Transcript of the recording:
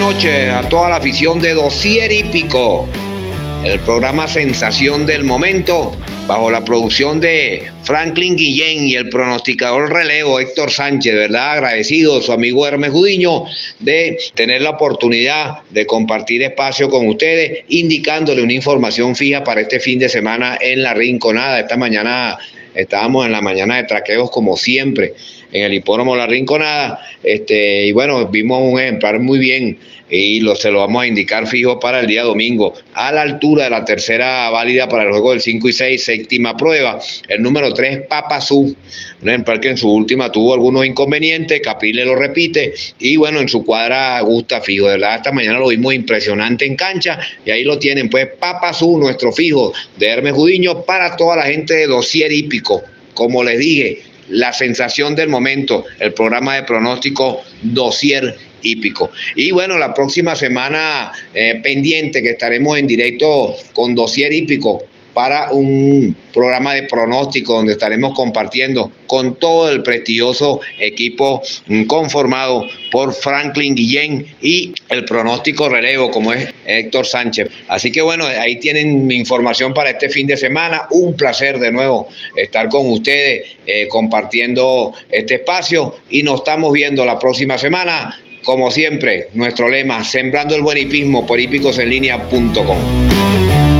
noches a toda la afición de Dosier Hípico, el programa Sensación del Momento, bajo la producción de Franklin Guillén y el pronosticador relevo Héctor Sánchez, ¿verdad? Agradecido su amigo Hermes Judiño de tener la oportunidad de compartir espacio con ustedes, indicándole una información fija para este fin de semana en la Rinconada. Esta mañana estábamos en la mañana de traqueos como siempre en el hipódromo La Rinconada. Este, y bueno, vimos un ejemplar muy bien y lo, se lo vamos a indicar fijo para el día domingo, a la altura de la tercera válida para el juego del 5 y 6, séptima prueba. El número 3, Papazú, un ejemplar que en su última tuvo algunos inconvenientes, Caprile lo repite, y bueno, en su cuadra gusta fijo, de verdad, esta mañana lo vimos impresionante en cancha, y ahí lo tienen, pues Papazú, nuestro fijo de Hermes Judiño, para toda la gente de Dosier Hípico. Como les dije, la sensación del momento, el programa de pronóstico Dosier hípico. Y bueno, la próxima semana eh, pendiente que estaremos en directo con Dosier hípico para un programa de pronóstico donde estaremos compartiendo con todo el prestigioso equipo mm, conformado por Franklin Guillén y el pronóstico relevo como es Héctor Sánchez. Así que bueno, ahí tienen mi información para este fin de semana. Un placer de nuevo estar con ustedes eh, compartiendo este espacio y nos estamos viendo la próxima semana. Como siempre, nuestro lema, sembrando el buen hipismo por hipicosenlinea.com